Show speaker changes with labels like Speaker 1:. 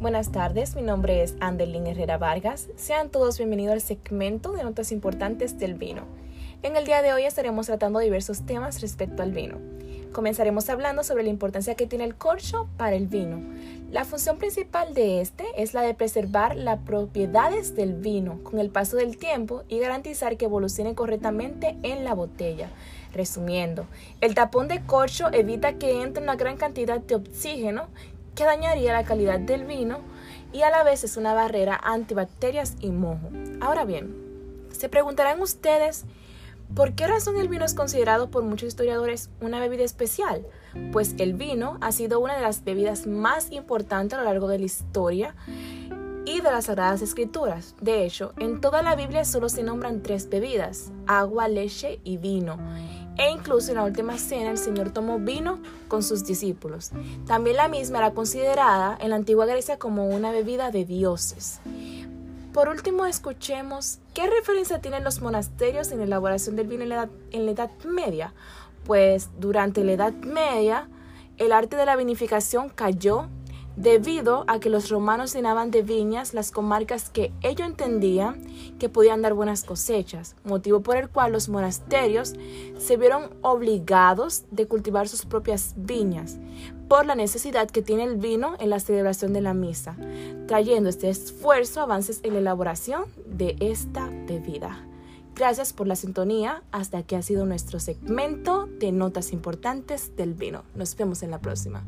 Speaker 1: Buenas tardes, mi nombre es Andelín Herrera Vargas. Sean todos bienvenidos al segmento de notas importantes del vino. En el día de hoy estaremos tratando diversos temas respecto al vino. Comenzaremos hablando sobre la importancia que tiene el corcho para el vino. La función principal de este es la de preservar las propiedades del vino con el paso del tiempo y garantizar que evolucione correctamente en la botella. Resumiendo, el tapón de corcho evita que entre una gran cantidad de oxígeno que dañaría la calidad del vino y a la vez es una barrera antibacterias y mojo. Ahora bien, se preguntarán ustedes ¿Por qué razón el vino es considerado por muchos historiadores una bebida especial? Pues el vino ha sido una de las bebidas más importantes a lo largo de la historia y de las Sagradas Escrituras. De hecho, en toda la Biblia solo se nombran tres bebidas, agua, leche y vino. E incluso en la última cena el Señor tomó vino con sus discípulos. También la misma era considerada en la antigua Grecia como una bebida de dioses. Por último, escuchemos qué referencia tienen los monasterios en la elaboración del vino en la, edad, Media. Pues durante la Edad Media, el arte de la vinificación cayó debido a que los romanos llenaban de viñas las comarcas que ellos entendían que podían dar buenas cosechas, motivo por el cual los monasterios se vieron obligados de cultivar sus propias viñas por la necesidad que tiene el vino en la celebración de la misa, trayendo este esfuerzo avances en la elaboración de esta bebida. Gracias por la sintonía. Hasta aquí ha sido nuestro segmento de notas importantes del vino. Nos vemos en la próxima.